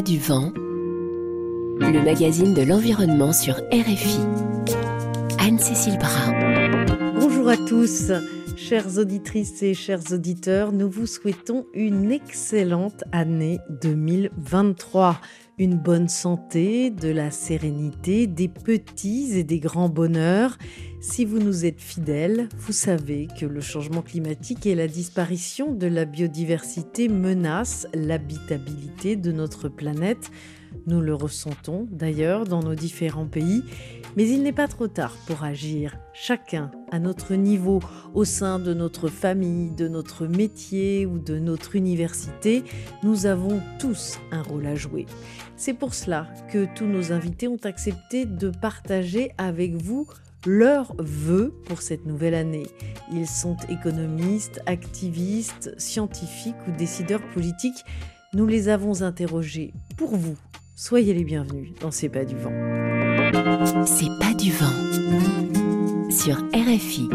du vent, le magazine de l'environnement sur RFI. Anne-Cécile Brun. Bonjour à tous, chères auditrices et chers auditeurs, nous vous souhaitons une excellente année 2023 une bonne santé, de la sérénité, des petits et des grands bonheurs. Si vous nous êtes fidèles, vous savez que le changement climatique et la disparition de la biodiversité menacent l'habitabilité de notre planète. Nous le ressentons d'ailleurs dans nos différents pays, mais il n'est pas trop tard pour agir. Chacun à notre niveau, au sein de notre famille, de notre métier ou de notre université, nous avons tous un rôle à jouer. C'est pour cela que tous nos invités ont accepté de partager avec vous leurs vœux pour cette nouvelle année. Ils sont économistes, activistes, scientifiques ou décideurs politiques. Nous les avons interrogés pour vous Soyez les bienvenus dans C'est pas du vent. C'est pas du vent sur RFI.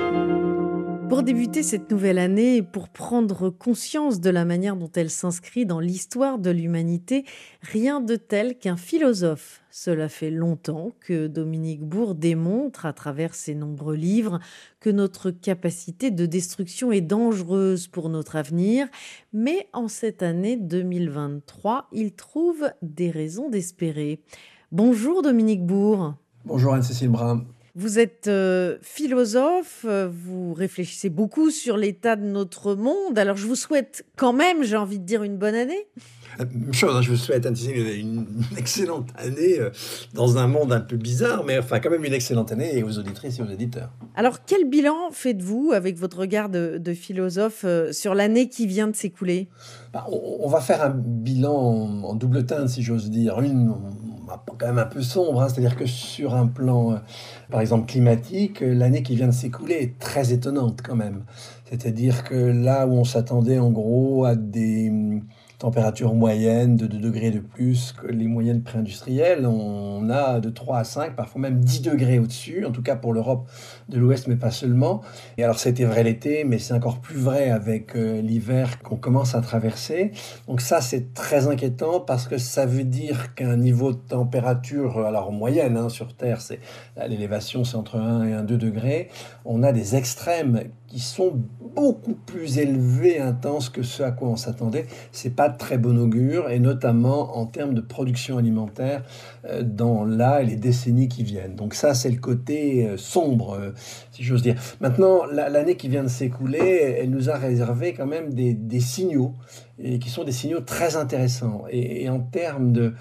Pour débuter cette nouvelle année et pour prendre conscience de la manière dont elle s'inscrit dans l'histoire de l'humanité, rien de tel qu'un philosophe. Cela fait longtemps que Dominique Bourg démontre à travers ses nombreux livres que notre capacité de destruction est dangereuse pour notre avenir, mais en cette année 2023, il trouve des raisons d'espérer. Bonjour Dominique Bourg. Bonjour Anne-Cécile Brun. Vous êtes euh, philosophe, euh, vous réfléchissez beaucoup sur l'état de notre monde. Alors je vous souhaite quand même, j'ai envie de dire, une bonne année. Euh, même chose, hein, je vous souhaite une, excellente année dans un monde un peu bizarre, mais enfin quand même une excellente année et aux auditrices et aux éditeurs. Alors quel bilan faites-vous avec votre regard de, philosophe sur l'année qui vient de s'écouler? Bah, on, va faire un bilan en, double teinte, si j'ose dire. Une, quand même un peu sombre, hein. c'est-à-dire que sur un plan, euh, par exemple, climatique, euh, l'année qui vient de s'écouler est très étonnante quand même. C'est-à-dire que là où on s'attendait en gros à des température moyenne de 2 degrés de plus que les moyennes pré-industrielles. On a de 3 à 5, parfois même 10 degrés au-dessus, en tout cas pour l'Europe de l'Ouest, mais pas seulement. Et alors c'était vrai l'été, mais c'est encore plus vrai avec euh, l'hiver qu'on commence à traverser. Donc ça, c'est très inquiétant parce que ça veut dire qu'un niveau de température, alors moyenne hein, sur Terre, c'est l'élévation, c'est entre 1 et 1, 2 degrés. On a des extrêmes qui sont beaucoup plus élevés, intenses que ce à quoi on s'attendait. C'est pas très bon augure, et notamment en termes de production alimentaire dans là et les décennies qui viennent. Donc ça, c'est le côté euh, sombre, euh, si j'ose dire. Maintenant, l'année qui vient de s'écouler, elle nous a réservé quand même des, des signaux, et qui sont des signaux très intéressants. et en termes de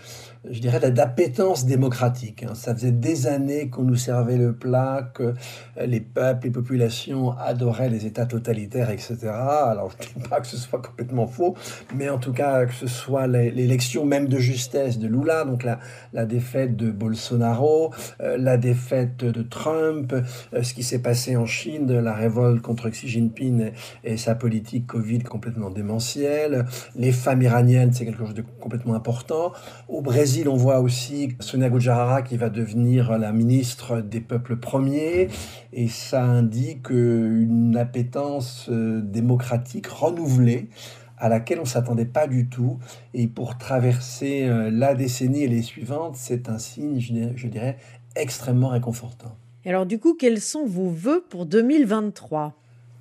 je dirais, d'appétence démocratique. Hein. Ça faisait des années qu'on nous servait le plat, que euh, les peuples, les populations adoraient les États totalitaires, etc. Alors, je ne dis pas que ce soit complètement faux, mais en tout cas, que ce soit l'élection même de justesse de Lula, donc la défaite de Bolsonaro, euh, la défaite de Trump, euh, ce qui s'est passé en Chine, la révolte contre Xi Jinping et, et sa politique Covid complètement démentielle, les femmes iraniennes, c'est quelque chose de complètement important. Au Brésil, on voit aussi Sonia Gujarara qui va devenir la ministre des peuples premiers, et ça indique une appétence euh, démocratique renouvelée à laquelle on ne s'attendait pas du tout. Et pour traverser euh, la décennie et les suivantes, c'est un signe, je dirais, extrêmement réconfortant. Et alors du coup, quels sont vos voeux pour 2023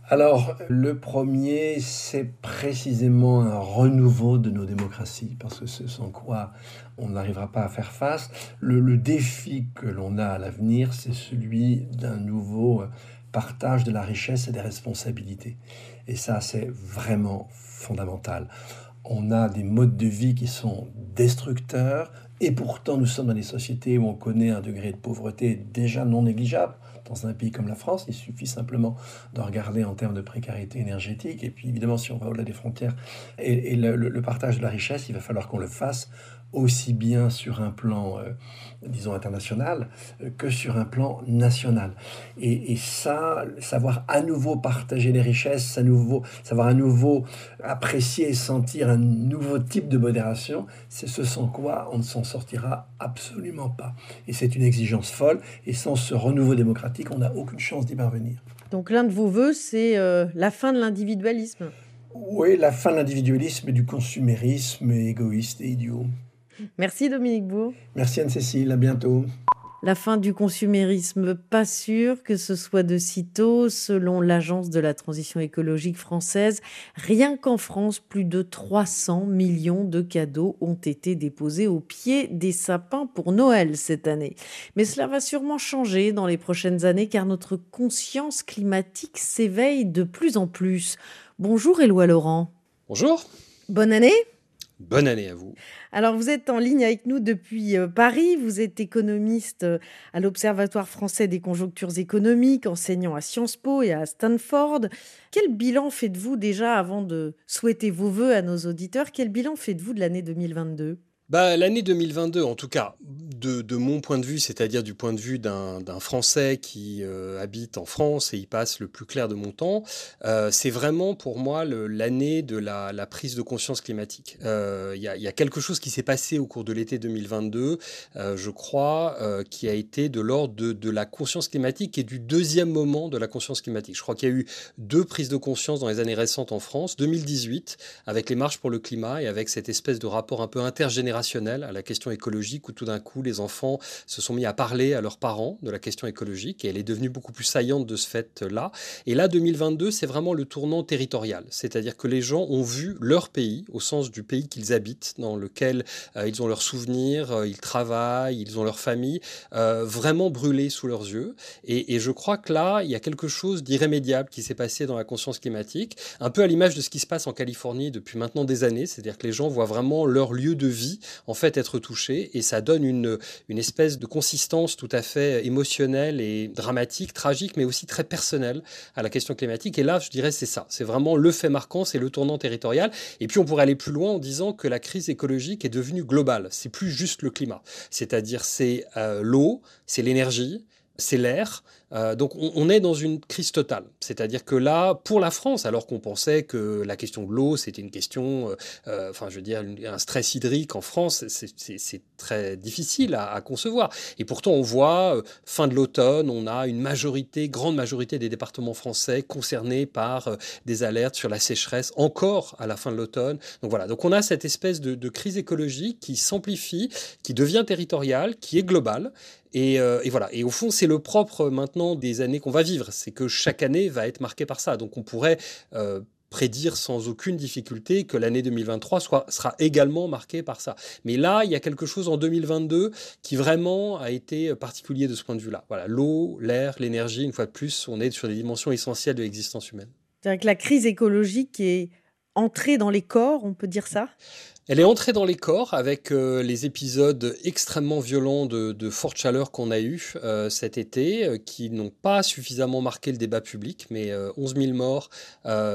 alors, le premier, c'est précisément un renouveau de nos démocraties, parce que ce sans quoi on n'arrivera pas à faire face. Le, défi que l'on a à l'avenir, c'est celui d'un nouveau partage de la richesse et des responsabilités. Et ça, c'est vraiment fondamental. On a des modes de vie qui sont destructeurs, et pourtant nous sommes dans des sociétés où on connaît un degré de pauvreté déjà non négligeable dans un pays comme la France. Il suffit simplement de regarder en termes de précarité énergétique. Et puis évidemment, si on va au-delà des frontières et, le, partage de la richesse, il va falloir qu'on le fasse aussi bien sur un plan, euh, disons, international euh, que sur un plan national. Et, ça, savoir à nouveau partager les richesses, savoir à nouveau apprécier et sentir un nouveau type de modération, c'est ce sans quoi on ne s'en sortira absolument pas. Et c'est une exigence folle, et sans ce renouveau démocratique, on n'a aucune chance d'y parvenir. Donc l'un de vos voeux, c'est euh, la fin de l'individualisme Oui, la fin de l'individualisme et du consumérisme égoïste et idiot. Merci Dominique Bourg. Merci Anne-Cécile, à bientôt. La fin du consumérisme, pas sûr que ce soit de sitôt, selon l'Agence de la transition écologique française. Rien qu'en France, plus de 300 millions de cadeaux ont été déposés au pied des sapins pour Noël cette année. Mais cela va sûrement changer dans les prochaines années car notre conscience climatique s'éveille de plus en plus. Bonjour Éloi Laurent. Bonjour. Bonne année. Bonne année à vous. Alors, vous êtes en ligne avec nous depuis euh, Paris. Vous êtes économiste euh, à l'Observatoire français des conjonctures économiques, enseignant à Sciences Po et à Stanford. Quel bilan faites-vous déjà avant de souhaiter vos voeux à nos auditeurs Quel bilan faites-vous de l'année 2022 bah, L'année 2022, en tout cas, de, de mon point de vue, c'est-à-dire du point de vue d'un Français qui euh, habite en France et y passe le plus clair de mon temps, euh, c'est vraiment pour moi l'année de la, prise de conscience climatique. Il euh, y, a, y, a, quelque chose qui s'est passé au cours de l'été 2022, euh, je crois, euh, qui a été de l'ordre de, de, la conscience climatique et du deuxième moment de la conscience climatique. Je crois qu'il y a eu deux prises de conscience dans les années récentes en France, 2018 avec les marches pour le climat et avec cette espèce de rapport un peu intergénérationnel à la question écologique où tout d'un coup les enfants se sont mis à parler à leurs parents de la question écologique et elle est devenue beaucoup plus saillante de ce fait-là. Et là, 2022, c'est vraiment le tournant territorial, c'est-à-dire que les gens ont vu leur pays, au sens du pays qu'ils habitent, dans lequel euh, ils ont leurs souvenirs, euh, ils travaillent, ils ont leur famille, euh, vraiment brûler sous leurs yeux. Et, je crois que là, il y a quelque chose d'irrémédiable qui s'est passé dans la conscience climatique, un peu à l'image de ce qui se passe en Californie depuis maintenant des années, c'est-à-dire que les gens voient vraiment leur lieu de vie en fait être touché et ça donne une, une espèce de consistance tout à fait émotionnelle et dramatique, tragique, mais aussi très personnelle à la question climatique. Et là, je dirais, c'est ça. C'est vraiment le fait marquant, c'est le tournant territorial. Et puis, on pourrait aller plus loin en disant que la crise écologique est devenue globale. C'est plus juste le climat. C'est-à-dire, c'est euh, l'eau, c'est l'énergie, c'est l'air, euh, donc on, est dans une crise totale. C'est-à-dire que là, pour la France, alors qu'on pensait que la question de l'eau, c'était une question, euh, euh, enfin je veux dire, un stress hydrique en France, c'est très difficile à, concevoir. Et pourtant, on voit, fin de l'automne, on a une majorité, grande majorité des départements français concernés par des alertes sur la sécheresse, encore à la fin de l'automne. Donc voilà, donc on a cette espèce de, crise écologique qui s'amplifie, qui devient territoriale, qui est globale. Et, voilà. Et au fond, c'est le propre maintenant des années qu'on va vivre. C'est que chaque année va être marquée par ça. Donc on pourrait euh, prédire sans aucune difficulté que l'année 2023 soit, sera également marquée par ça. Mais là, il y a quelque chose en 2022 qui vraiment a été particulier de ce point de vue-là. Voilà, l'eau, l'air, l'énergie, une fois de plus, on est sur des dimensions essentielles de l'existence humaine. C'est-à-dire que la crise écologique est entrée dans les corps, on peut dire ça? Elle est entrée dans les corps avec euh, les épisodes extrêmement violents de, de forte chaleur qu'on a eu euh, cet été, euh, qui n'ont pas suffisamment marqué le débat public, mais 11 000 morts,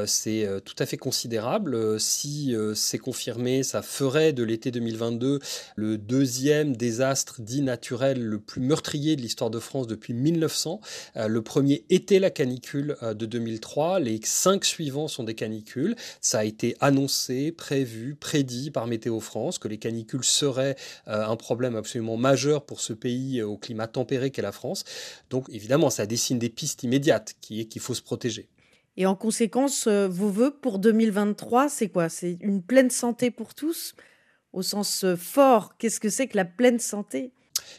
c'est tout à fait considérable. si c'est confirmé, ça ferait de l'été 2022 le deuxième désastre dit naturel le plus meurtrier de l'histoire de France depuis 1900. le premier était la canicule de 2003, les cinq suivants sont des canicules. Ça a été annoncé, prévu, prédit par Météo France, que les canicules seraient euh, un problème absolument majeur pour ce pays euh, au climat tempéré qu'est la France. Donc évidemment, ça dessine des pistes immédiates qui qu'il faut se protéger. Et en conséquence, euh, vos voeux pour 2023, c'est quoi? C'est une pleine santé pour tous? Au sens fort, qu'est-ce que c'est que la pleine santé?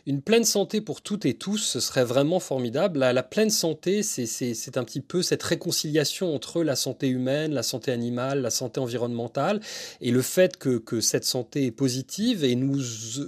Une pleine santé pour toutes et tous, ce serait vraiment formidable. La, pleine santé, c'est un petit peu cette réconciliation entre la santé humaine, la santé animale, la santé environnementale, et le fait que, cette santé est positive et nous,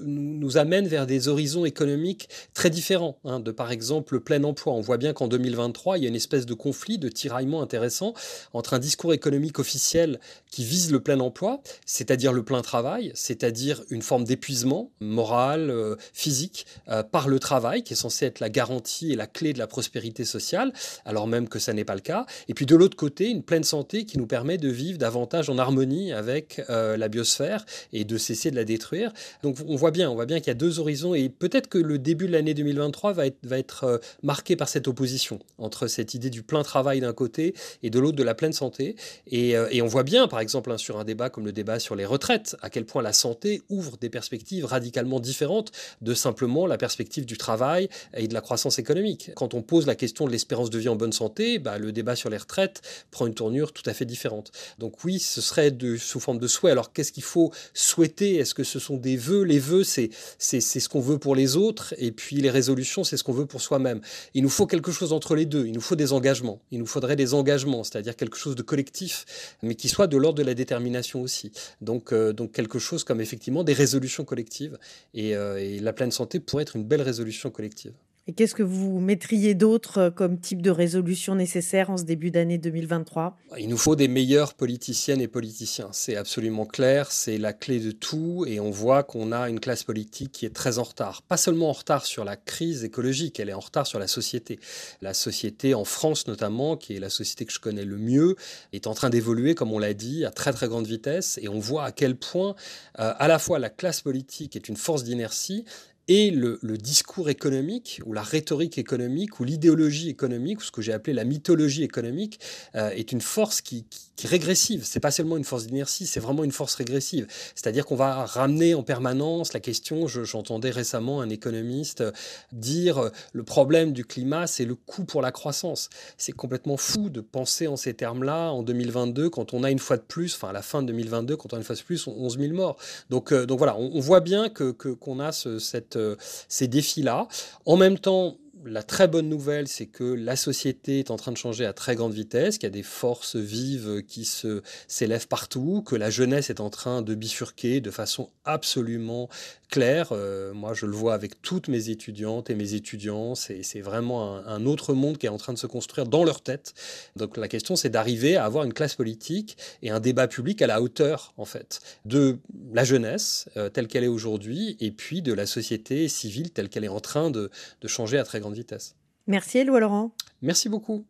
nous amène vers des horizons économiques très différents. Hein, de par exemple le plein emploi. On voit bien qu'en 2023, il y a une espèce de conflit, de tiraillement intéressant entre un discours économique officiel qui vise le plein emploi, c'est-à-dire le plein travail, c'est-à-dire une forme d'épuisement moral, euh, physique, euh, par le travail, qui est censé être la garantie et la clé de la prospérité sociale, alors même que ça n'est pas le cas. Et puis de l'autre côté, une pleine santé qui nous permet de vivre davantage en harmonie avec euh, la biosphère et de cesser de la détruire. Donc on voit bien, on voit bien qu'il y a deux horizons et peut-être que le début de l'année 2023 va être, euh, marqué par cette opposition entre cette idée du plein travail d'un côté et de l'autre de la pleine santé. Et, et on voit bien, par exemple, hein, sur un débat comme le débat sur les retraites, à quel point la santé ouvre des perspectives radicalement différentes de simplement simplement la perspective du travail et de la croissance économique. Quand on pose la question de l'espérance de vie en bonne santé, bah, le débat sur les retraites prend une tournure tout à fait différente. Donc oui, ce serait sous forme de souhait. Alors qu'est-ce qu'il faut souhaiter? Est-ce que ce sont des vœux? Les vœux, c'est ce qu'on veut pour les autres, et puis les résolutions, c'est ce qu'on veut pour soi-même. Il nous faut quelque chose entre les deux. Il nous faut des engagements. Il nous faudrait des engagements, c'est-à-dire quelque chose de collectif, mais qui soit de l'ordre de la détermination aussi. Donc, euh, donc quelque chose comme effectivement des résolutions collectives. Et, euh, et la pleine santé pourrait être une belle résolution collective. Et qu'est-ce que vous mettriez d'autre euh, comme type de résolution nécessaire en ce début d'année 2023 Il nous faut des meilleures politiciennes et politiciens. C'est absolument clair, c'est la clé de tout. Et on voit qu'on a une classe politique qui est très en retard. Pas seulement en retard sur la crise écologique, elle est en retard sur la société. La société en France notamment, qui est la société que je connais le mieux, est en train d'évoluer, comme on l'a dit, à très très grande vitesse. Et on voit à quel point euh, à la fois la classe politique est une force d'inertie et le, discours économique, ou la rhétorique économique, ou l'idéologie économique, ou ce que j'ai appelé la mythologie économique, euh, est une force qui, qui est régressive. C'est pas seulement une force d'inertie, c'est vraiment une force régressive. C'est-à-dire qu'on va ramener en permanence la question. J'entendais récemment un économiste dire le problème du climat, c'est le coût pour la croissance. C'est complètement fou de penser en ces termes-là en 2022, quand on a une fois de plus, enfin à la fin de 2022, quand on a une fois de plus 11 000 morts. Donc, euh, voilà, on, voit bien que qu'on a ce, cette euh, ces défis-là. En même temps, la très bonne nouvelle, c'est que la société est en train de changer à très grande vitesse, qu'il y a des forces vives qui se s'élèvent partout, que la jeunesse est en train de bifurquer de façon absolument claire. Euh, moi, je le vois avec toutes mes étudiantes et mes étudiants. C'est vraiment un, autre monde qui est en train de se construire dans leur tête. Donc la question, c'est d'arriver à avoir une classe politique et un débat public à la hauteur, en fait, de la jeunesse euh, telle qu'elle est aujourd'hui et puis de la société civile telle qu'elle est en train de, de changer à très grande vitesse. Merci Éloi Laurent. Merci beaucoup.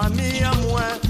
famille à moi.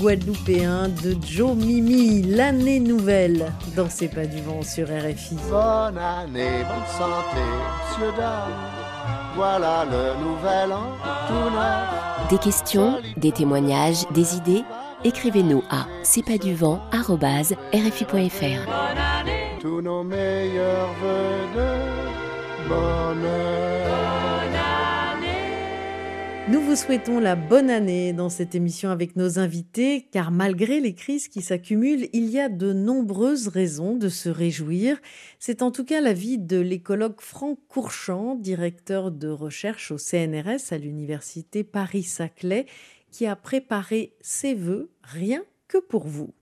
Guadeloupéen de Joe Mimi, l'année nouvelle dans C'est pas du vent sur RFI. Bonne année, bonne santé, monsieur Voilà le nouvel an tout neuf. Des questions, des témoignages, des idées Écrivez-nous à c'est pas du vent rfi.fr. Tous nos meilleurs voeux de bonheur. Nous vous souhaitons la bonne année dans cette émission avec nos invités, car malgré les crises qui s'accumulent, il y a de nombreuses raisons de se réjouir. C'est en tout cas l'avis de l'écologue Franck Courchamp, directeur de recherche au CNRS à l'université Paris-Saclay, qui a préparé ses vœux rien que pour vous.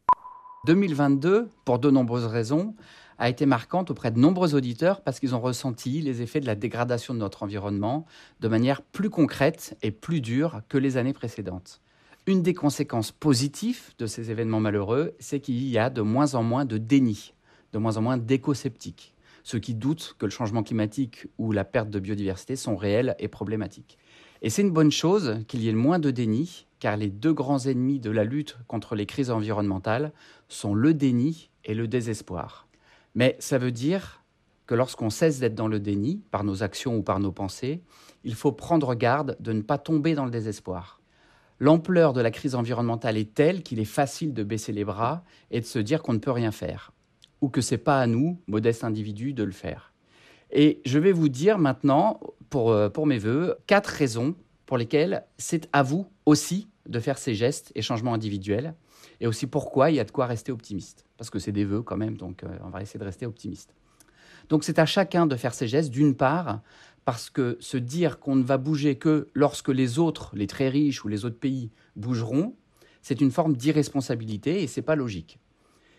2022, pour de nombreuses raisons, a été marquante auprès de nombreux auditeurs parce qu'ils ont ressenti les effets de la dégradation de notre environnement de manière plus concrète et plus dure que les années précédentes. Une des conséquences positives de ces événements malheureux, c'est qu'il y a de moins en moins de déni, de moins en moins d'éco-sceptiques, ceux qui doutent que le changement climatique ou la perte de biodiversité sont réels et problématiques. Et c'est une bonne chose qu'il y ait moins de déni, car les deux grands ennemis de la lutte contre les crises environnementales sont le déni et le désespoir. Mais ça veut dire que lorsqu'on cesse d'être dans le déni, par nos actions ou par nos pensées, il faut prendre garde de ne pas tomber dans le désespoir. L'ampleur de la crise environnementale est telle qu'il est facile de baisser les bras et de se dire qu'on ne peut rien faire, ou que ce n'est pas à nous, modestes individus, de le faire. Et je vais vous dire maintenant, pour, euh, pour mes voeux, quatre raisons pour lesquelles c'est à vous aussi de faire ces gestes et changements individuels et aussi pourquoi il y a de quoi rester optimiste. Parce que c'est des vœux quand même, donc euh, on va essayer de rester optimiste. Donc c'est à chacun de faire ses gestes, d'une part, parce que se dire qu'on ne va bouger que lorsque les autres, les très riches ou les autres pays bougeront, c'est une forme d'irresponsabilité et c'est pas logique.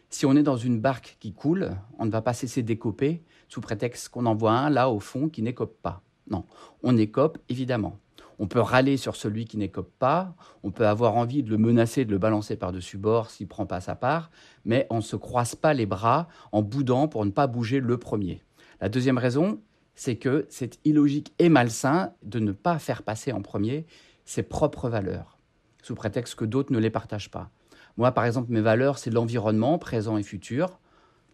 Si on est dans une barque qui coule, on ne va pas cesser d'écoper sous prétexte qu'on en voit un là au fond qui n'écope pas. Non, on écope évidemment. On peut râler sur celui qui n'écope pas, on peut avoir envie de le menacer, de le balancer par-dessus bord s'il prend pas sa part, mais on ne se croise pas les bras en boudant pour ne pas bouger le premier. La deuxième raison, c'est que c'est illogique et malsain de ne pas faire passer en premier ses propres valeurs, sous prétexte que d'autres ne les partagent pas. Moi, par exemple, mes valeurs, c'est l'environnement, présent et futur.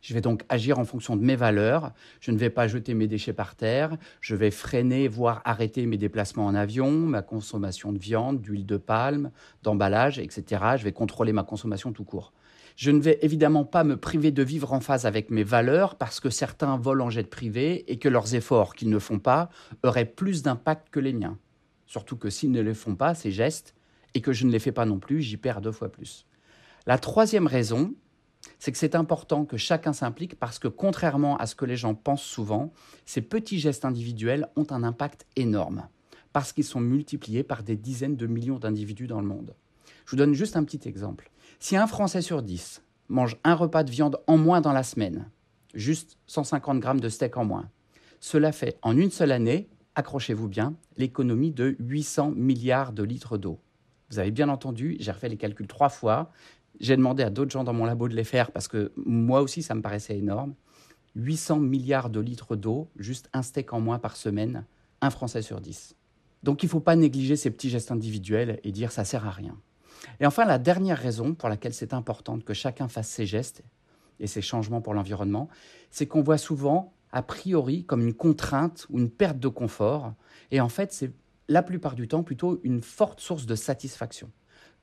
Je vais donc agir en fonction de mes valeurs. Je ne vais pas jeter mes déchets par terre. Je vais freiner, voire arrêter mes déplacements en avion, ma consommation de viande, d'huile de palme, d'emballage, etc. Je vais contrôler ma consommation tout court. Je ne vais évidemment pas me priver de vivre en phase avec mes valeurs parce que certains volent en jet privé et que leurs efforts qu'ils ne font pas auraient plus d'impact que les miens. Surtout que s'ils ne les font pas, ces gestes, et que je ne les fais pas non plus, j'y perds deux fois plus. La troisième raison, c'est que c'est important que chacun s'implique parce que contrairement à ce que les gens pensent souvent, ces petits gestes individuels ont un impact énorme parce qu'ils sont multipliés par des dizaines de millions d'individus dans le monde. Je vous donne juste un petit exemple. Si un Français sur dix mange un repas de viande en moins dans la semaine, juste 150 grammes de steak en moins, cela fait en une seule année, accrochez-vous bien, l'économie de 800 milliards de litres d'eau. Vous avez bien entendu, j'ai refait les calculs trois fois, j'ai demandé à d'autres gens dans mon labo de les faire parce que moi aussi, ça me paraissait énorme. 800 milliards de litres d'eau, juste un steak en moins par semaine, un Français sur dix. Donc il ne faut pas négliger ces petits gestes individuels et dire ça sert à rien. Et enfin, la dernière raison pour laquelle c'est important que chacun fasse ses gestes et ses changements pour l'environnement, c'est qu'on voit souvent, a priori, comme une contrainte ou une perte de confort. Et en fait, c'est la plupart du temps plutôt une forte source de satisfaction.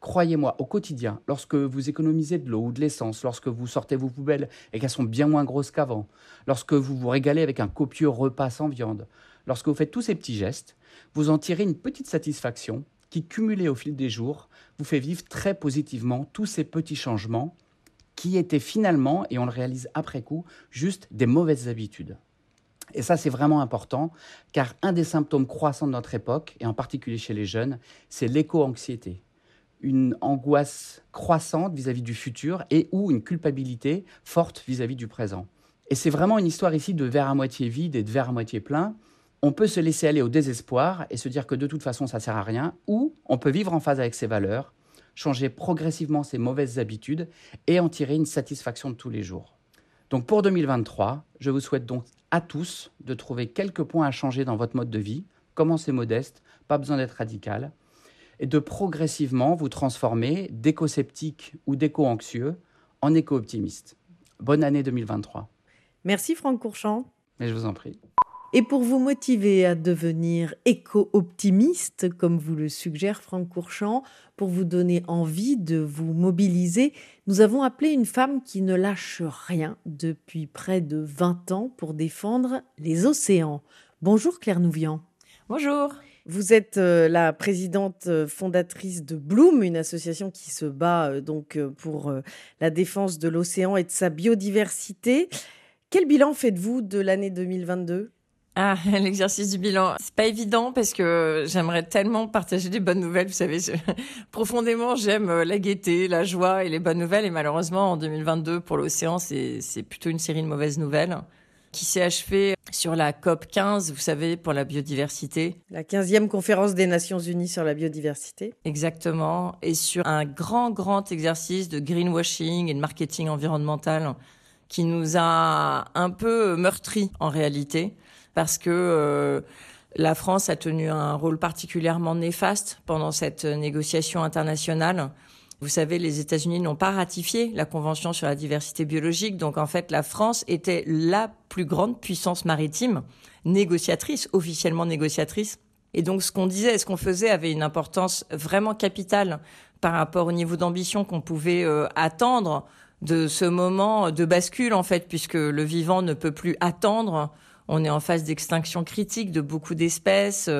Croyez-moi, au quotidien, lorsque vous économisez de l'eau ou de l'essence, lorsque vous sortez vos poubelles et qu'elles sont bien moins grosses qu'avant, lorsque vous vous régalez avec un copieux repas sans viande, lorsque vous faites tous ces petits gestes, vous en tirez une petite satisfaction qui, cumulée au fil des jours, vous fait vivre très positivement tous ces petits changements qui étaient finalement, et on le réalise après coup, juste des mauvaises habitudes. Et ça, c'est vraiment important, car un des symptômes croissants de notre époque, et en particulier chez les jeunes, c'est l'éco-anxiété une angoisse croissante vis-à-vis du futur et ou une culpabilité forte vis-à-vis du présent. Et c'est vraiment une histoire ici de verre à moitié vide et de verre à moitié plein. On peut se laisser aller au désespoir et se dire que de toute façon ça sert à rien, ou on peut vivre en phase avec ses valeurs, changer progressivement ses mauvaises habitudes et en tirer une satisfaction de tous les jours. Donc pour 2023, je vous souhaite donc à tous de trouver quelques points à changer dans votre mode de vie. Commencez modeste, pas besoin d'être radical et de progressivement vous transformer d'éco-sceptique ou d'éco-anxieux en éco-optimiste. Bonne année 2023. Merci Franck Courchamp. Mais je vous en prie. Et pour vous motiver à devenir éco-optimiste, comme vous le suggère Franck Courchamp, pour vous donner envie de vous mobiliser, nous avons appelé une femme qui ne lâche rien depuis près de 20 ans pour défendre les océans. Bonjour Claire Nouvian. Bonjour. Vous êtes euh, la présidente euh, fondatrice de Bloom, une association qui se bat euh, donc pour la défense de l'océan et de sa biodiversité. Quel bilan faites-vous de l'année 2022 ah, l'exercice du bilan, c'est pas évident parce que j'aimerais tellement partager des bonnes nouvelles. Vous savez, profondément, j'aime la gaieté, la joie et les bonnes nouvelles. Et malheureusement, en 2022, pour l'océan, c'est plutôt une série de mauvaises nouvelles qui s'est achevée sur la COP 15, vous savez, pour la biodiversité. La 15e conférence des Nations Unies sur la biodiversité. Exactement. Et sur un grand, grand exercice de greenwashing et de marketing environnemental qui nous a un peu meurtri en réalité parce que euh, la France a tenu un rôle particulièrement néfaste pendant cette négociation internationale. Vous savez, les États-Unis n'ont pas ratifié la Convention sur la diversité biologique, donc en fait, la France était la plus grande puissance maritime, négociatrice, officiellement négociatrice. Et donc, ce qu'on disait et ce qu'on faisait avait une importance vraiment capitale par rapport au niveau d'ambition qu'on pouvait euh, attendre de ce moment de bascule, en fait, puisque le vivant ne peut plus attendre on est en phase d'extinction critique de beaucoup d'espèces.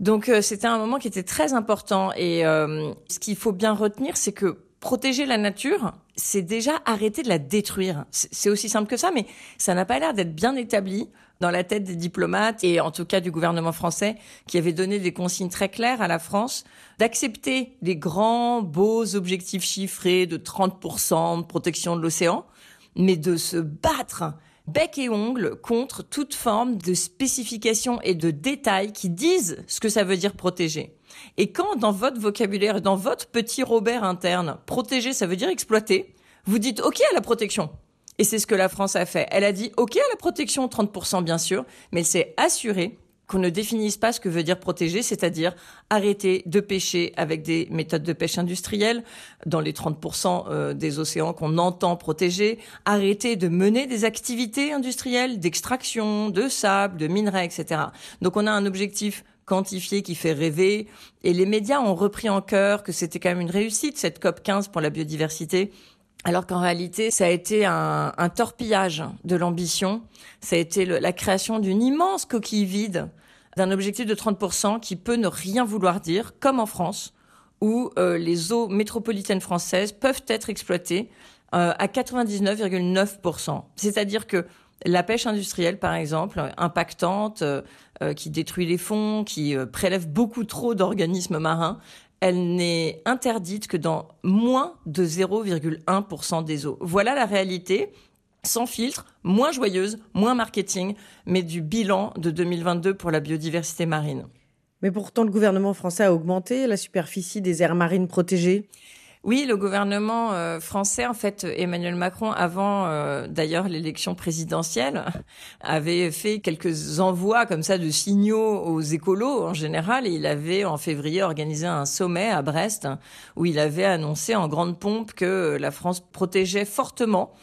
Donc euh, c'était un moment qui était très important. Et euh, ce qu'il faut bien retenir, c'est que protéger la nature, c'est déjà arrêter de la détruire. C'est aussi simple que ça, mais ça n'a pas l'air d'être bien établi dans la tête des diplomates et en tout cas du gouvernement français qui avait donné des consignes très claires à la France d'accepter les grands beaux objectifs chiffrés de 30% de protection de l'océan, mais de se battre bec et ongle contre toute forme de spécification et de détails qui disent ce que ça veut dire protéger. Et quand dans votre vocabulaire, dans votre petit Robert interne, protéger, ça veut dire exploiter, vous dites OK à la protection. Et c'est ce que la France a fait. Elle a dit OK à la protection, 30% bien sûr, mais elle s'est assurée qu'on ne définisse pas ce que veut dire protéger, c'est-à-dire arrêter de pêcher avec des méthodes de pêche industrielles dans les 30% euh, des océans qu'on entend protéger, arrêter de mener des activités industrielles d'extraction, de sable, de minerais, etc. Donc on a un objectif quantifié qui fait rêver et les médias ont repris en cœur que c'était quand même une réussite cette COP 15 pour la biodiversité alors qu'en réalité, ça a été un, torpillage de l'ambition. Ça a été la création d'une immense coquille vide, d'un objectif de 30% qui peut ne rien vouloir dire, comme en France, où euh, les eaux métropolitaines françaises peuvent être exploitées euh, à 99,9%. C'est-à-dire que la pêche industrielle, par exemple, impactante, euh, qui détruit les fonds, qui prélève beaucoup trop d'organismes marins, elle n'est interdite que dans moins de 0,1% des eaux. Voilà la réalité, sans filtre, moins joyeuse, moins marketing, mais du bilan de 2022 pour la biodiversité marine. Mais pourtant, le gouvernement français a augmenté la superficie des aires marines protégées. Oui, le gouvernement euh, français, en fait, Emmanuel Macron, avant euh, d'ailleurs l'élection présidentielle, avait fait quelques envois comme ça de signaux aux écolos en général. Et il avait en février organisé un sommet à Brest où il avait annoncé en grande pompe que la France protégeait fortement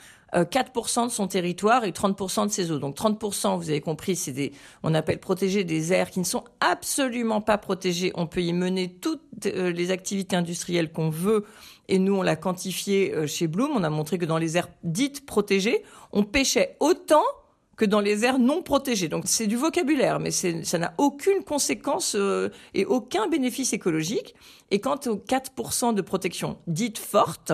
4% euh, de son territoire et 30% de ses eaux. Donc 30%, vous avez compris, c'est des, on appelle protéger des aires qui ne sont absolument pas protégées. On peut y mener toutes euh, les activités industrielles qu'on veut. Et nous, on l'a quantifié euh, chez Bloom. On a montré que dans les aires dites protégées, on pêchait autant que dans les aires non protégées. Donc c'est du vocabulaire, mais ça n'a aucune conséquence et aucun bénéfice écologique. Et quant aux 4% de protection dite forte,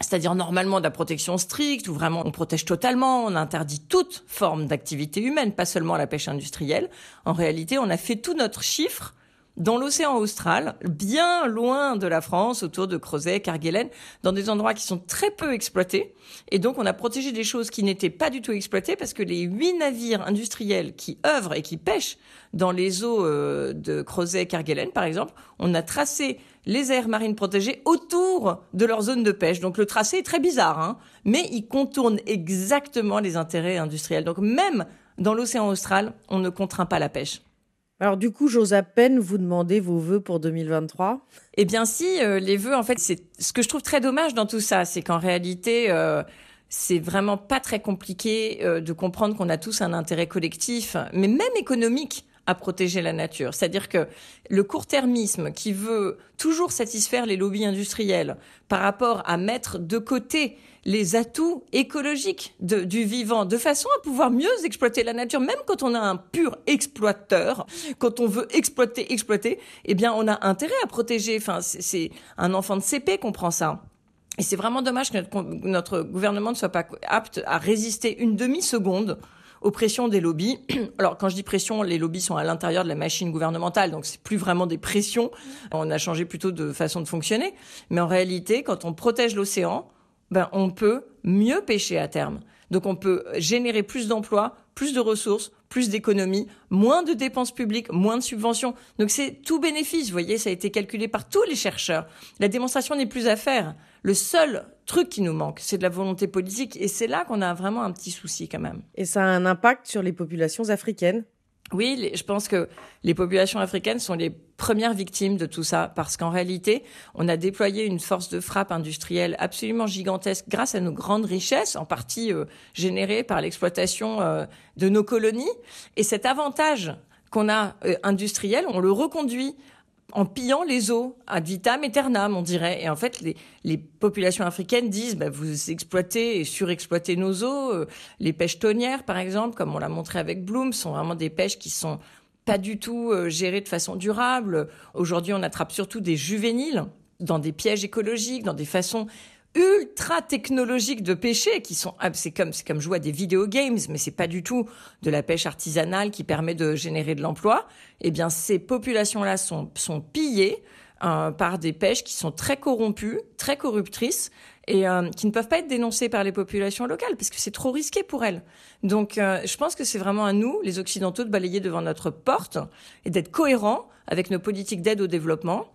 c'est-à-dire normalement de la protection stricte, où vraiment on protège totalement, on interdit toute forme d'activité humaine, pas seulement la pêche industrielle. En réalité, on a fait tout notre chiffre dans l'océan austral, bien loin de la France, autour de Crozet, Kerguelen, dans des endroits qui sont très peu exploités. Et donc, on a protégé des choses qui n'étaient pas du tout exploitées parce que les huit navires industriels qui œuvrent et qui pêchent dans les eaux euh, de Crozet, Kerguelen, par exemple, on a tracé les aires marines protégées autour de leur zone de pêche. Donc le tracé est très bizarre, hein, mais il contourne exactement les intérêts industriels. Donc même dans l'océan austral, on ne contraint pas la pêche. Alors du coup, j'ose à peine vous demander vos vœux pour 2023. Eh bien si, euh, les vœux, en fait, c'est ce que je trouve très dommage dans tout ça, c'est qu'en réalité, euh, c'est vraiment pas très compliqué euh, de comprendre qu'on a tous un intérêt collectif, mais même économique à protéger la nature. C'est-à-dire que le court-termisme qui veut toujours satisfaire les lobbies industriels par rapport à mettre de côté les atouts écologiques du vivant, de façon à pouvoir mieux exploiter la nature, même quand on a un pur exploiteur, quand on veut exploiter, exploiter, eh bien, on a intérêt à protéger. Enfin, c'est un enfant de CP qu'on prend ça. Et c'est vraiment dommage que notre, gouvernement ne soit pas apte à résister une demi-seconde aux pressions des lobbies. Alors quand je dis pression, les lobbies sont à l'intérieur de la machine gouvernementale, donc c'est plus vraiment des pressions. On a changé plutôt de façon de fonctionner. Mais en réalité, quand on protège l'océan, ben on peut mieux pêcher à terme. Donc on peut générer plus d'emplois, plus de ressources, plus d'économies, moins de dépenses publiques, moins de subventions. Donc c'est tout bénéfice, vous voyez, ça a été calculé par tous les chercheurs. La démonstration n'est plus à faire. Le seul truc qui nous manque, c'est de la volonté politique et c'est là qu'on a vraiment un petit souci quand même. Et ça a un impact sur les populations africaines? Oui, je pense que les populations africaines sont les premières victimes de tout ça parce qu'en réalité, on a déployé une force de frappe industrielle absolument gigantesque grâce à nos grandes richesses, en partie euh, générées par l'exploitation euh, de nos colonies. Et cet avantage qu'on a euh, industriel, on le reconduit en pillant les eaux ad vitam aeternam, on dirait. Et en fait, les, populations africaines disent bah, vous exploitez et surexploitez nos eaux. Euh, les pêches tonnières, par exemple, comme on l'a montré avec Bloom, sont vraiment des pêches qui sont pas du tout euh, gérées de façon durable. Aujourd'hui, on attrape surtout des juvéniles dans des pièges écologiques, dans des façons ultra technologiques de pêcher qui sont ah, c'est comme c'est comme jouer à des video games mais c'est pas du tout de la pêche artisanale qui permet de générer de l'emploi eh bien ces populations là sont sont pillées euh, par des pêches qui sont très corrompues très corruptrices et euh, qui ne peuvent pas être dénoncées par les populations locales parce que c'est trop risqué pour elles. Donc euh, je pense que c'est vraiment à nous, les Occidentaux, de balayer devant notre porte et d'être cohérents avec nos politiques d'aide au développement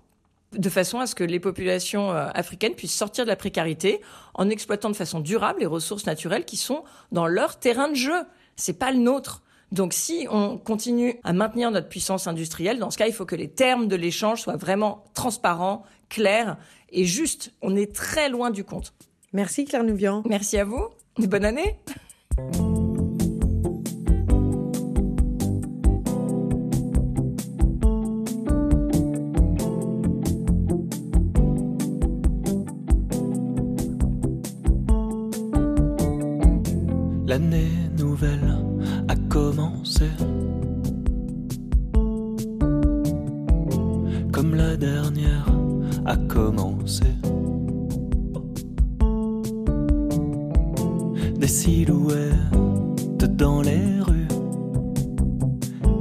de façon à ce que les populations euh, africaines puissent sortir de la précarité en exploitant de façon durable les ressources naturelles qui sont dans leur terrain de jeu. C'est pas le nôtre. Donc si on continue à maintenir notre puissance industrielle, dans ce cas, il faut que les termes de l'échange soient vraiment transparents, clairs et justes. On est très loin du compte. Merci Claire Nouvian. Merci à vous. Bonne année. A commencé. Des silhouettes dans les rues.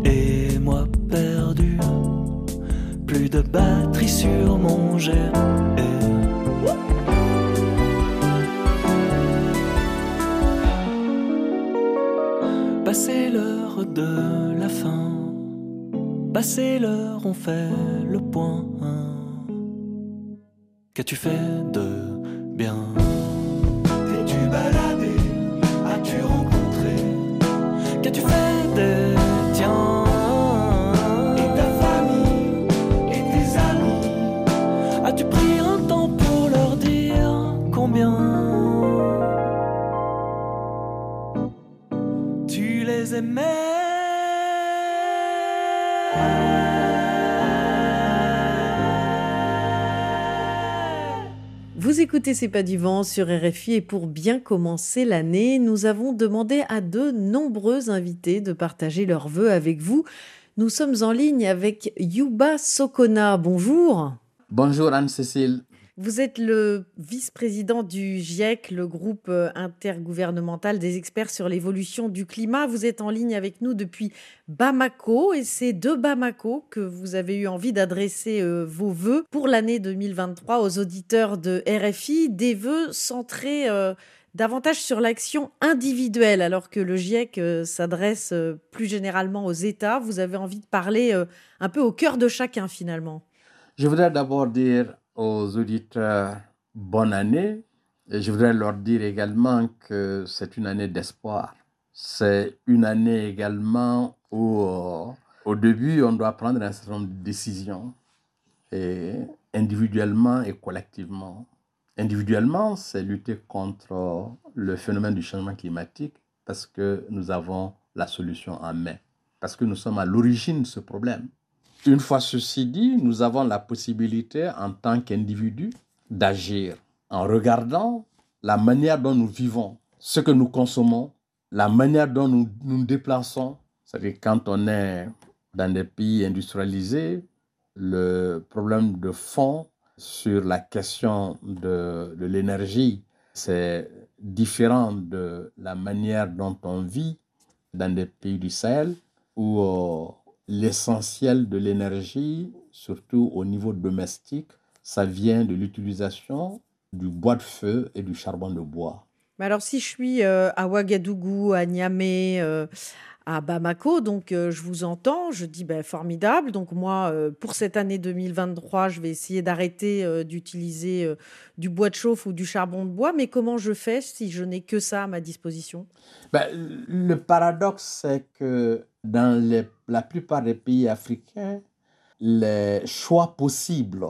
Et moi perdu. Plus de batterie sur mon jet. de la fin. Passé l'heure, on fait le point. Qu'as-tu fait de bien C'est pas du vent sur RFI et pour bien commencer l'année, nous avons demandé à de nombreux invités de partager leurs vœux avec vous. Nous sommes en ligne avec Yuba Sokona. Bonjour. Bonjour Anne-Cécile. Vous êtes le vice-président du GIEC, le groupe euh, intergouvernemental des experts sur l'évolution du climat. Vous êtes en ligne avec nous depuis Bamako et c'est de Bamako que vous avez eu envie d'adresser euh, vos vœux pour l'année 2023 aux auditeurs de RFI, des vœux centrés euh, davantage sur l'action individuelle alors que le GIEC s'adresse plus généralement aux États. Vous avez envie de parler un peu au cœur de chacun finalement. Je voudrais d'abord dire aux auditeurs bonne année. Et je voudrais leur dire également que c'est une année d'espoir. C'est une année également où, euh, au début, on doit prendre un certain nombre de décisions, et individuellement et collectivement. Individuellement, c'est lutter contre le phénomène du changement climatique parce que nous avons la solution en main, parce que nous sommes à l'origine de ce problème. Une fois ceci dit, nous avons la possibilité en tant qu'individu d'agir en regardant la manière dont nous vivons, ce que nous consommons, la manière dont nous nous déplaçons. C'est-à-dire quand on est dans des pays industrialisés, le problème de fond sur la question de, l'énergie, c'est différent de la manière dont on vit dans des pays du Sahel où euh, l'essentiel de l'énergie, surtout au niveau domestique, ça vient de l'utilisation du bois de feu et du charbon de bois. Mais alors, si je suis euh, à Ouagadougou, à Niamey, euh, à Bamako, donc euh, je vous entends, je dis ben, formidable. Donc moi, pour cette année 2023, je vais essayer d'arrêter d'utiliser du bois de chauffe ou du charbon de bois. Mais comment je fais si je n'ai que ça à ma disposition? Ben, le paradoxe, c'est que dans la plupart des pays africains, les choix possibles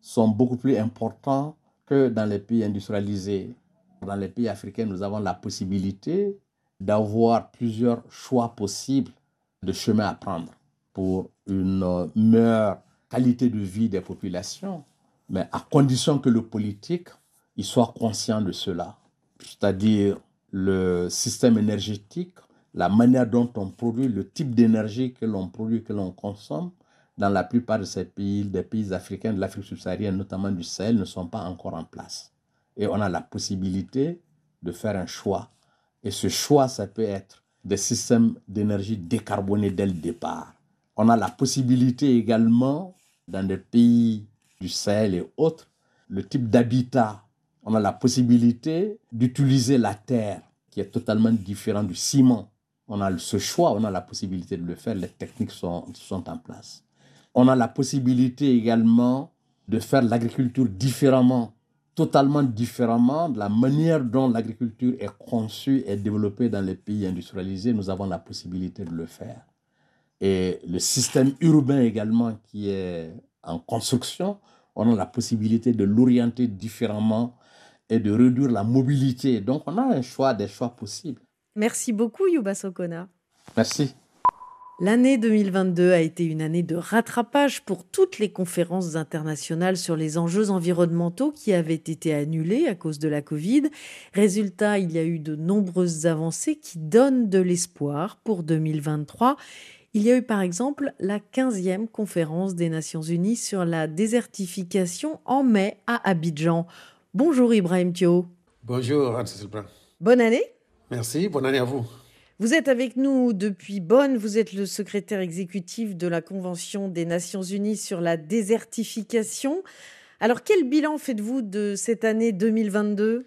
sont beaucoup plus importants que dans les pays industrialisés. Dans les pays africains, nous avons la possibilité d'avoir plusieurs choix possibles de chemin à prendre pour une meilleure qualité de vie des populations, mais à condition que le politique il soit conscient de cela. C'est-à-dire le système énergétique, la manière dont on produit, le type d'énergie que l'on produit, que l'on consomme, dans la plupart de ces pays, des pays africains, de l'Afrique subsaharienne, notamment du Sahel, ne sont pas encore en place. Et on a la possibilité de faire un choix. Et ce choix, ça peut être des systèmes d'énergie décarbonés dès le départ. On a la possibilité également, dans des pays du Sahel et autres, le type d'habitat. On a la possibilité d'utiliser la terre, qui est totalement différent du ciment. On a ce choix, on a la possibilité de le faire, les techniques sont, sont en place. On a la possibilité également de faire l'agriculture différemment, totalement différemment de la manière dont l'agriculture est conçue et développée dans les pays industrialisés. Nous avons la possibilité de le faire. Et le système urbain également qui est en construction, on a la possibilité de l'orienter différemment et de réduire la mobilité. Donc on a un choix, des choix possibles. Merci beaucoup, Yuba Sokona. Merci. L'année 2022 a été une année de rattrapage pour toutes les conférences internationales sur les enjeux environnementaux qui avaient été annulées à cause de la Covid. Résultat, il y a eu de nombreuses avancées qui donnent de l'espoir pour 2023. Il y a eu par exemple la 15e conférence des Nations Unies sur la désertification en mai à Abidjan. Bonjour Ibrahim Thio. Bonjour Anne-Cécile. Bonne année. Merci, bonne année à vous. Vous êtes avec nous depuis Bonn, vous êtes le secrétaire exécutif de la Convention des Nations Unies sur la désertification. Alors quel bilan faites-vous de cette année 2022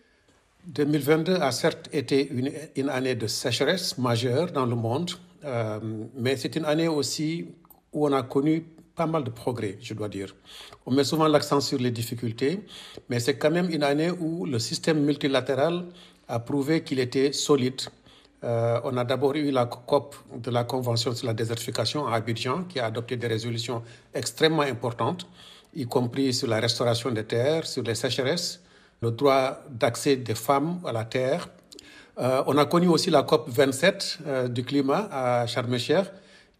2022 a certes été une, une année de sécheresse majeure dans le monde, euh, mais c'est une année aussi où on a connu pas mal de progrès, je dois dire. On met souvent l'accent sur les difficultés, mais c'est quand même une année où le système multilatéral a prouvé qu'il était solide. Euh, on a d'abord eu la COP de la Convention sur la désertification à Abidjan, qui a adopté des résolutions extrêmement importantes, y compris sur la restauration des terres, sur les sécheresses, le droit d'accès des femmes à la terre. Euh, on a connu aussi la COP 27 euh, du climat à Sharm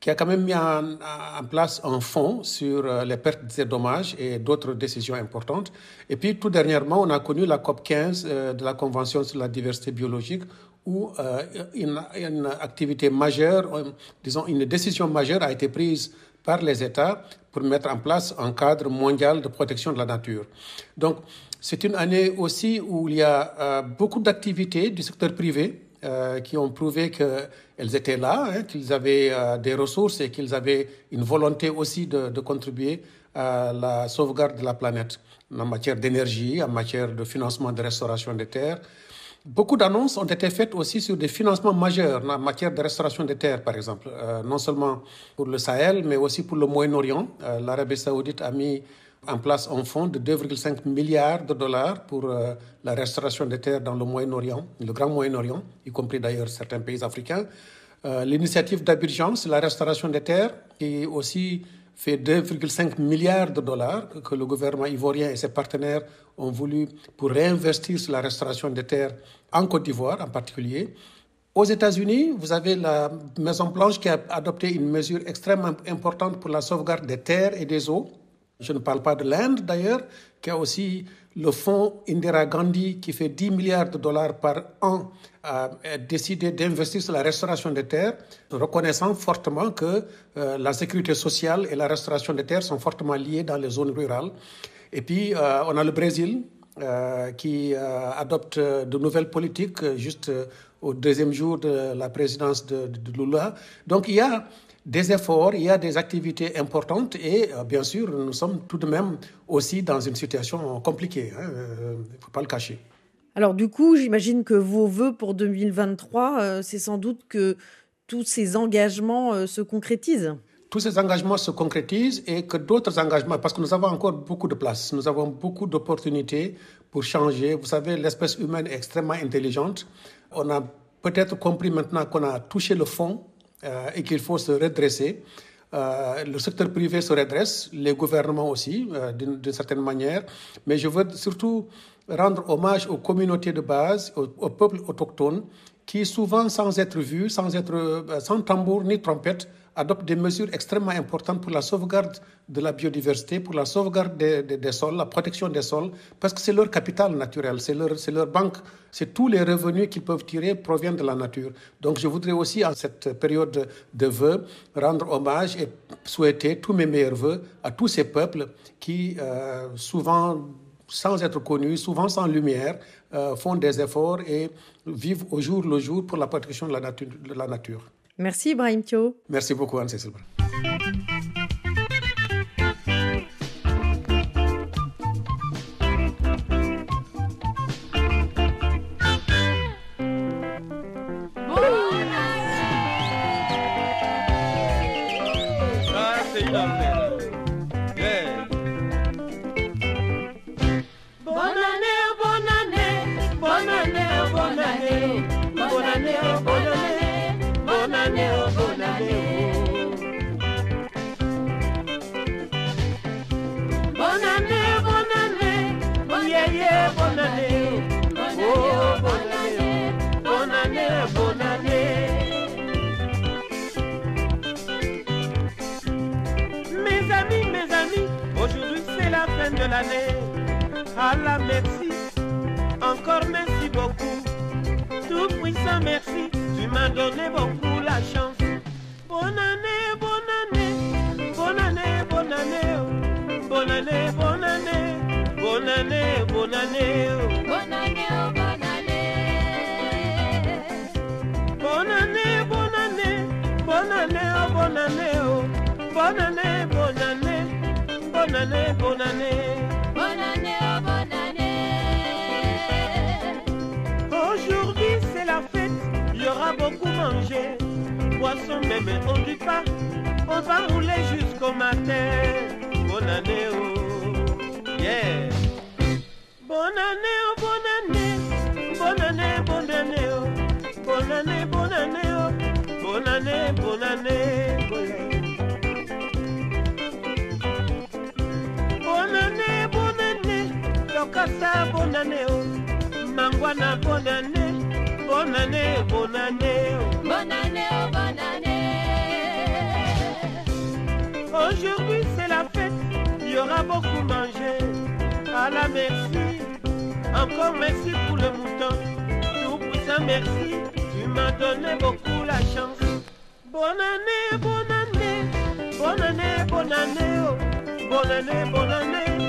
qui a quand même mis en, place un fonds sur euh, les pertes et dommages et d'autres décisions importantes. Et puis tout dernièrement, on a connu la COP 15 euh, de la Convention sur la diversité biologique, où euh, une, activité majeure, disons une décision majeure a été prise par les États pour mettre en place un cadre mondial de protection de la nature. Donc, c'est une année aussi où il y a beaucoup d'activités du secteur privé euh, qui ont prouvé qu'elles étaient là, hein, qu'ils avaient euh, des ressources et qu'ils avaient une volonté aussi de, contribuer à la sauvegarde de la planète en matière d'énergie, en matière de financement de restauration des terres. Beaucoup d'annonces ont été faites aussi sur des financements majeurs en matière de restauration des terres, par exemple, euh, non seulement pour le Sahel, mais aussi pour le Moyen-Orient. L'Arabie saoudite a mis en place un fonds de 2,5 milliards de dollars pour euh, la restauration des terres dans le Moyen-Orient, le Grand Moyen-Orient, y compris d'ailleurs certains pays africains. Euh, L'initiative d'Abidjan, la restauration des terres, qui aussi fait 2,5 milliards de dollars que, le gouvernement ivoirien et ses partenaires ont voulu pour réinvestir sur la restauration des terres en Côte d'Ivoire en particulier. Aux États-Unis, vous avez la Maison Blanche qui a adopté une mesure extrêmement importante pour la sauvegarde des terres et des eaux Je ne parle pas de l'Inde d'ailleurs, qui a aussi le fonds Indira Gandhi qui fait 10 milliards de dollars par an a décidé d'investir sur la restauration des terres, reconnaissant fortement que euh, la sécurité sociale et la restauration des terres sont fortement liées dans les zones rurales. Et puis, euh, on a le Brésil euh, qui adopte de nouvelles politiques juste au deuxième jour de la présidence de, de, Lula. Donc, il y a des efforts, il y a des activités importantes et bien sûr, nous sommes tout de même aussi dans une situation compliquée. Il hein, ne faut pas le cacher. Alors du coup, j'imagine que vos voeux pour 2023, euh, c'est sans doute que tous ces engagements euh, se concrétisent. Tous ces engagements se concrétisent et que d'autres engagements, parce que nous avons encore beaucoup de place, nous avons beaucoup d'opportunités pour changer. Vous savez, l'espèce humaine est extrêmement intelligente. On a peut-être compris maintenant qu'on a touché le fond euh, et qu'il faut se redresser. le secteur privé se redresse, les gouvernements aussi, d'une certaine manière. Mais je veux surtout rendre hommage aux communautés de base, aux, peuples autochtones, qui souvent, sans être vus, sans, être, euh, sans tambour ni trompette, adoptent des mesures extrêmement importantes pour la sauvegarde de la biodiversité, pour la sauvegarde des, des, sols, la protection des sols, parce que c'est leur capital naturel, c'est leur, leur banque, c'est tous les revenus qu'ils peuvent tirer proviennent de la nature. Donc je voudrais aussi, en cette période de vœux, rendre hommage et souhaiter tous mes meilleurs vœux à tous ces peuples qui, euh, souvent, sans être connus, souvent sans lumière, euh, font des efforts et vivent au jour le jour pour la protection de la. De la nature. Merci Ibrahim Thio. Merci beaucoup Anne-Cécile. Année, bonne année, oh. Bonne année, bonne année. Bonne année, bonne année. Lokasa, bonne année, oh. Mangwana, bonne année. Bonne année, bonne année. Bonne année, oh, bonne année. Aujourd'hui c'est la fête, il y aura beaucoup mangé. À la merci, encore merci pour le mouton. Tout puissant merci, m'as donné beaucoup la chance. Bonne année, bonne année, bonne année, bonne année, oh. bonne année, bonne année,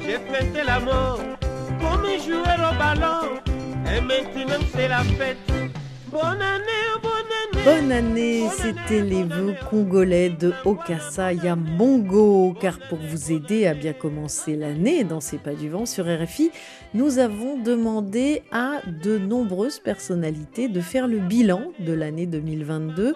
J'ai fêté la mort, comme joueur au ballon. Et maintenant c'est la fête. Bonne année, bonne année. Bonne année, c'était les vœux congolais de Okasa Yambongo. Car pour vous aider à bien commencer l'année dans ces pas du vent sur RFI, nous avons demandé à de nombreuses personnalités de faire le bilan de l'année 2022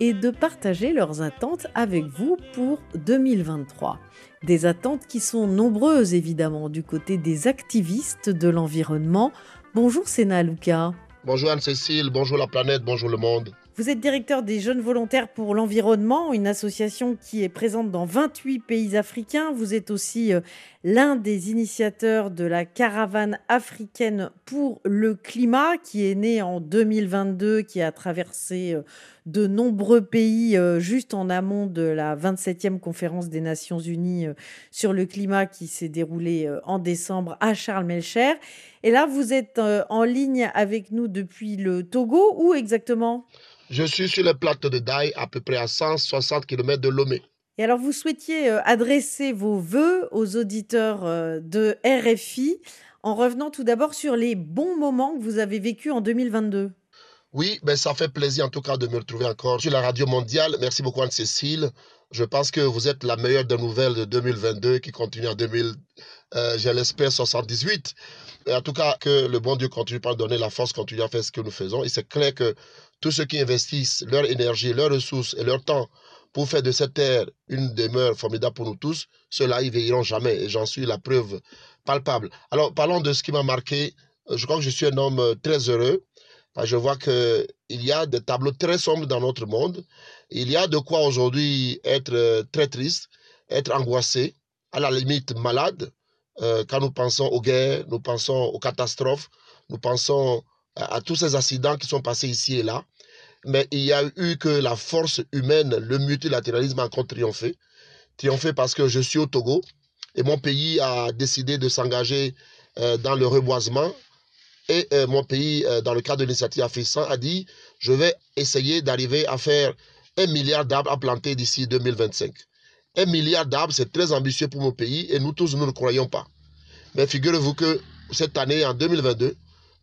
et de partager leurs attentes avec vous pour 2023. Des attentes qui sont nombreuses évidemment du côté des activistes de l'environnement. Bonjour Sénat Luca. Bonjour Anne-Cécile, bonjour la planète, bonjour le monde. Vous êtes directeur des Jeunes Volontaires pour l'Environnement, une association qui est présente dans 28 pays africains. Vous êtes aussi euh, l'un des initiateurs de la caravane africaine pour le climat qui est née en 2022, qui a traversé euh, de nombreux pays euh, juste en amont de la 27e conférence des Nations Unies sur le climat qui s'est déroulée en décembre à Charles-Melcher. Et là, vous êtes en ligne avec nous depuis le Togo. Où exactement? Je suis sur le plateau de Daï, à peu près à 160 km de Lomé. Et alors, vous souhaitiez euh, adresser vos voeux aux auditeurs euh, de RFI en revenant tout d'abord sur les bons moments que vous avez vécus en 2022. Oui, ben ça fait plaisir en tout cas de me retrouver encore sur la radio mondiale. Merci beaucoup Anne-Cécile. Je pense que vous êtes la meilleure des nouvelles de 2022 qui continue en 2000, euh, je l'espère, 78. Et en tout cas, que le bon Dieu continue par donner la force, continue à faire ce que nous faisons. Et c'est clair que tous ceux qui investissent leur énergie, leurs ressources et leur temps pour faire de cette terre une demeure formidable pour nous tous, ceux-là, ils veilleront jamais. Et j'en suis la preuve palpable. Alors, parlons de ce qui m'a marqué. Je crois que je suis un homme euh, très heureux. Je vois qu'il y a des tableaux très sombres dans notre monde. Il y a de quoi aujourd'hui être euh, très triste, être angoissé, à la limite malade, euh, quand nous pensons aux guerres, nous pensons aux catastrophes, nous pensons à, à tous ces accidents qui sont passés ici et là. Mais il y a eu que la force humaine, le multilatéralisme a encore triomphé. Triomphé parce que je suis au Togo et mon pays a décidé de s'engager euh, dans le reboisement. Et euh, mon pays, euh, dans le cadre de l'initiative AFISAN, a dit je vais essayer d'arriver à faire un milliard d'arbres à planter d'ici 2025. Un milliard d'arbres, c'est très ambitieux pour mon pays et nous tous, nous ne croyons pas. Mais figurez-vous que cette année, en 2022,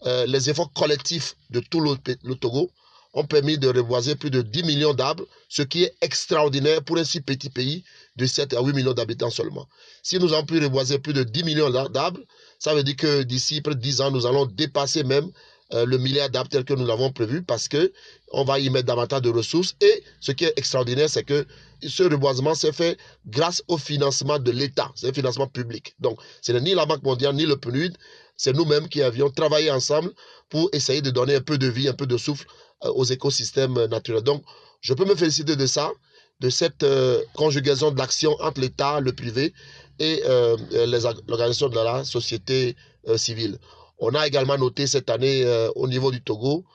euh, les efforts collectifs de tout le, le Togo ont permis de reboiser plus de 10 millions d'arbres, ce qui est extraordinaire pour un si petit pays de 7 à 8 millions d'habitants seulement. Si nous avons pu reboiser plus de 10 millions d'arbres, ça veut dire que d'ici près de 10 ans, nous allons dépasser même euh, le milliard d'arbres tel que nous l'avons prévu parce que on va y mettre davantage de ressources. Et ce qui est extraordinaire, c'est que ce reboisement s'est fait grâce au financement de l'État. C'est un financement public. Donc, ce n'est ni la Banque mondiale ni le PNUD. C'est nous-mêmes qui avions travaillé ensemble pour essayer de donner un peu de vie, un peu de souffle euh, aux écosystèmes naturels. Donc, je peux me féliciter de ça, de cette euh, conjugaison de l'action entre l'État, le privé et euh, organisations de la société euh, civile. On a également noté cette année euh, au niveau du Togo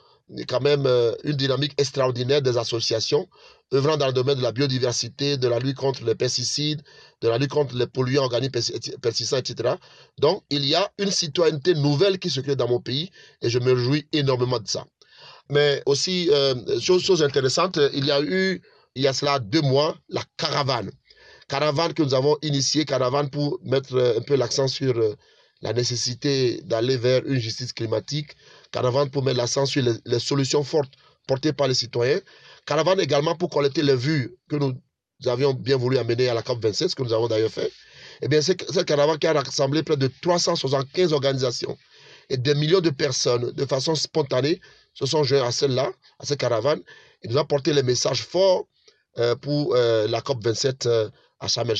quand même une dynamique extraordinaire des associations œuvrant dans le domaine de la biodiversité, de la lutte contre les pesticides, de la lutte contre les polluants organiques persi- persistants, etc. Donc, il y a une citoyenneté nouvelle qui se crée dans mon pays et je me réjouis énormément de ça. Mais aussi, chose intéressante, il y a eu, il y a cela deux mois, la caravane. Caravane que nous avons initiée, caravane pour mettre euh, un peu l'accent sur euh, la nécessité d'aller vers une justice climatique, caravane pour mettre l'accent sur les, solutions fortes portées par les citoyens, caravane également pour collecter les vues que nous avions bien voulu amener à la COP27, ce que nous avons d'ailleurs fait. Eh bien, c'est cette caravane qui a rassemblé près de 375 organisations et des millions de personnes de façon spontanée se sont joints à celle-là, à cette caravane, et nous a porté les messages forts pour euh, la COP27 euh, à Sharm.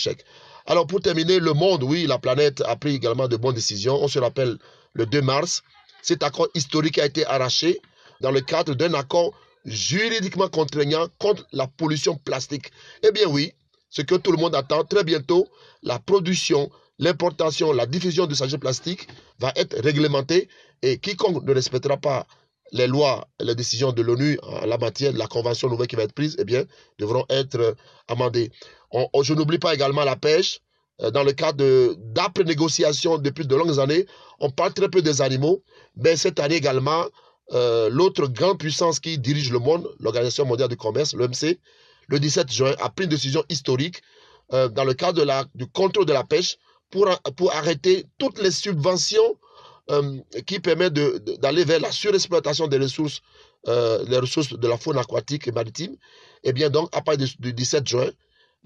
Alors, pour terminer, le monde, oui, la planète a pris également de bonnes décisions. On se rappelle le 2 mars, cet accord historique a été arraché dans le cadre d'un accord juridiquement contraignant contre la pollution plastique. Eh bien oui, ce que tout le monde attend, très bientôt, la production, l'importation, la diffusion de sachets plastiques va être réglementée et quiconque ne respectera pas les lois les décisions de l'ONU en la matière, la convention nouvelle qui va être prise, eh bien, devront être euh, amendées. On- je n'oublie pas également la pêche. Euh, Dans le cadre de- d'après-négociations depuis de longues années, on parle très peu des animaux, mais cette année également, euh, l'autre grande puissance qui dirige le monde, l'Organisation mondiale du commerce, l'OMC, le 17 juin, a pris une décision historique dans le cadre de la, du contrôle de la pêche pour, pour arrêter toutes les subventions euh, qui de- d'aller vers la surexploitation des ressources, euh, les ressources de la faune aquatique et maritime. Et bien donc, à partir du, du 17 juin,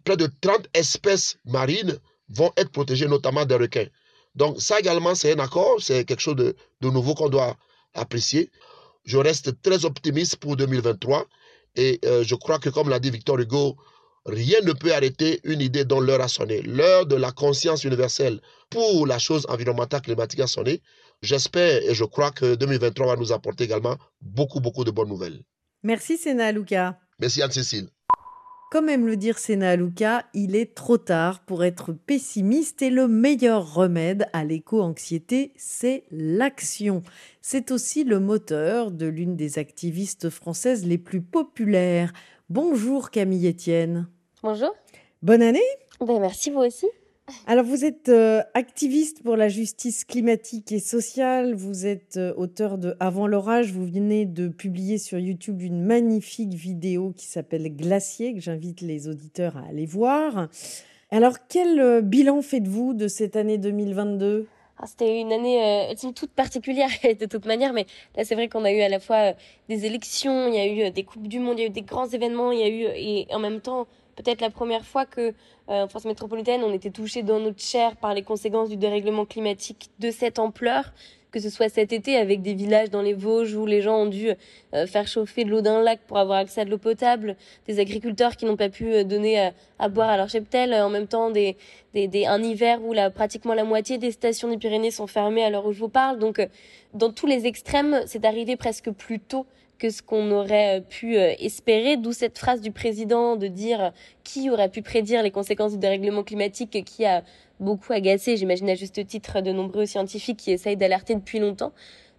près de 30 espèces marines vont être protégées, notamment des requins. Donc ça également, c'est un accord, c'est quelque chose de, de nouveau qu'on doit apprécier. Je reste très optimiste pour 2023 Et euh, je crois que, comme l'a dit Victor Hugo, rien ne peut arrêter une idée dont l'heure a sonné. L'heure de la conscience universelle pour la chose environnementale climatique a sonné. J'espère et je crois que 2023 va nous apporter également beaucoup, beaucoup de bonnes nouvelles. Merci Sénat Luca. Merci Anne-Cécile. Comme aime le dire Sénat Luca, il est trop tard pour être pessimiste et le meilleur remède à l'éco-anxiété, c'est l'action. C'est aussi le moteur de l'une des activistes françaises les plus populaires. Bonjour Camille Etienne. Bonjour. Bonne année. Ben, merci vous aussi. Alors vous êtes euh, activiste pour la justice climatique et sociale, vous êtes euh, auteur de Avant l'orage, vous venez de publier sur YouTube une magnifique vidéo qui s'appelle Glacier, que j'invite les auditeurs à aller voir. Alors quel euh, bilan faites-vous de cette année 2022 ah, C'était une année euh, toute particulière de toute manière, mais là c'est vrai qu'on a eu à la fois des élections, il y a eu des coupes du monde, il y a eu des grands événements, il y a eu et en même temps peut-être la première fois que euh, en France métropolitaine, on était touché dans notre chair par les conséquences du dérèglement climatique de cette ampleur, que ce soit cet été avec des villages dans les Vosges où les gens ont dû euh, faire chauffer de l'eau d'un lac pour avoir accès à de l'eau potable, des agriculteurs qui n'ont pas pu euh, donner à, boire à leur cheptel, en même temps des, un hiver où la, pratiquement la moitié des stations des Pyrénées sont fermées à l'heure où je vous parle. Donc dans tous les extrêmes, c'est arrivé presque plus tôt que ce qu'on aurait euh, pu euh, espérer, d'où cette phrase du président de dire euh, qui aurait pu prédire les conséquences du dérèglement climatique qui a beaucoup agacé, j'imagine à juste titre, de nombreux scientifiques qui essayent d'alerter depuis longtemps.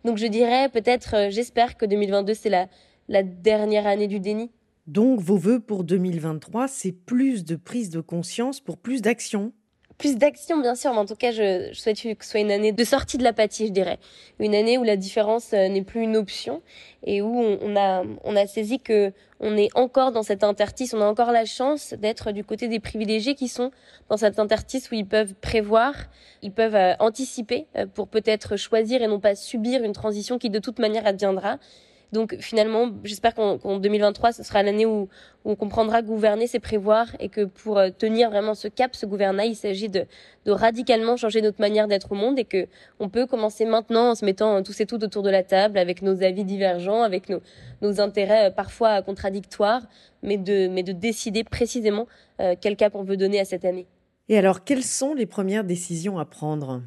Donc je dirais peut-être, j'espère que 2022 c'est la, la dernière année du déni. Donc vos voeux pour 2023, c'est plus de prise de conscience pour plus d'action plus d'action, bien sûr, mais en tout cas, je, je, souhaite que ce soit une année de sortie de l'apathie, je dirais. Une année où la différence euh, n'est plus une option et où on, on, a, on a saisi que on est encore dans cette interstice, on a encore la chance d'être du côté des privilégiés qui sont dans cette interstice où ils peuvent prévoir, ils peuvent euh, anticiper euh, pour peut-être choisir et non pas subir une transition qui de toute manière adviendra donc finalement, j'espère qu'en 2023, ce sera l'année où, on comprendra gouverner, c'est prévoir et que pour euh, tenir vraiment ce cap, ce gouvernail, il s'agit de, radicalement changer notre manière d'être au monde et que on peut commencer maintenant en se mettant tous et toutes autour de la table avec nos avis divergents, avec nos, intérêts euh, parfois contradictoires, mais de, mais de décider précisément euh, quel cap on veut donner à cette année. Et alors, quelles sont les premières décisions à prendre?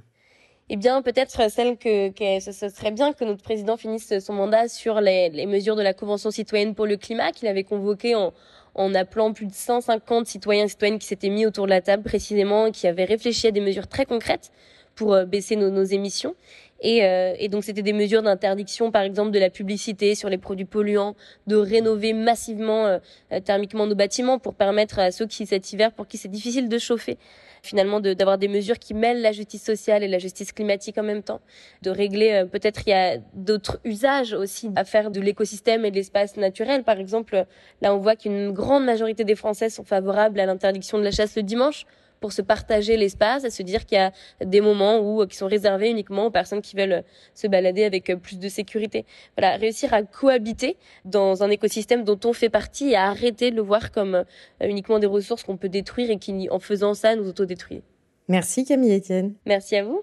Eh bien, peut-être celle que, que, ce serait bien que notre président finisse son mandat sur les, mesures de la Convention citoyenne pour le climat qu'il avait convoqué en, en appelant plus de 150 citoyens et citoyennes qui s'étaient mis autour de la table précisément et qui avaient réfléchi à des mesures très concrètes pour euh, baisser nos, nos émissions. Et, euh, et, donc c'était des mesures d'interdiction, par exemple, de la publicité sur les produits polluants, de rénover massivement euh, thermiquement nos bâtiments pour permettre à ceux qui cet hiver, pour qui c'est difficile de chauffer, finalement d'avoir des mesures qui mêlent la justice sociale et la justice climatique en même temps, de régler euh, peut-être il y a d'autres usages aussi à faire de l'écosystème et de l'espace naturel. Par exemple, là on voit qu'une grande majorité des Français sont favorables à l'interdiction de la chasse le dimanche pour se partager l'espace, à se dire qu'il y a des moments où euh, qui sont réservés uniquement aux personnes qui veulent euh, se balader avec euh, plus de sécurité. Voilà, réussir à cohabiter dans un écosystème dont on fait partie et à arrêter de le voir comme uniquement des ressources qu'on peut détruire et qui, en faisant ça, nous autodétruisent. Merci Camille Etienne. Merci à vous.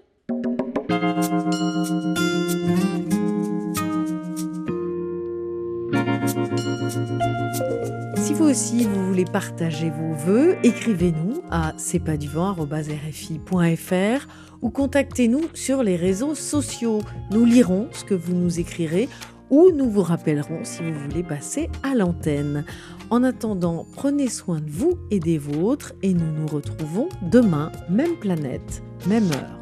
Si vous aussi vous voulez partager vos vœux, écrivez-nous à cestpaduvent.rfi.fr ou contactez-nous sur les réseaux sociaux. Nous lirons ce que vous nous écrirez ou nous vous rappellerons si vous voulez passer à l'antenne. En attendant, prenez soin de vous et des vôtres et nous nous retrouvons demain, même planète, même heure.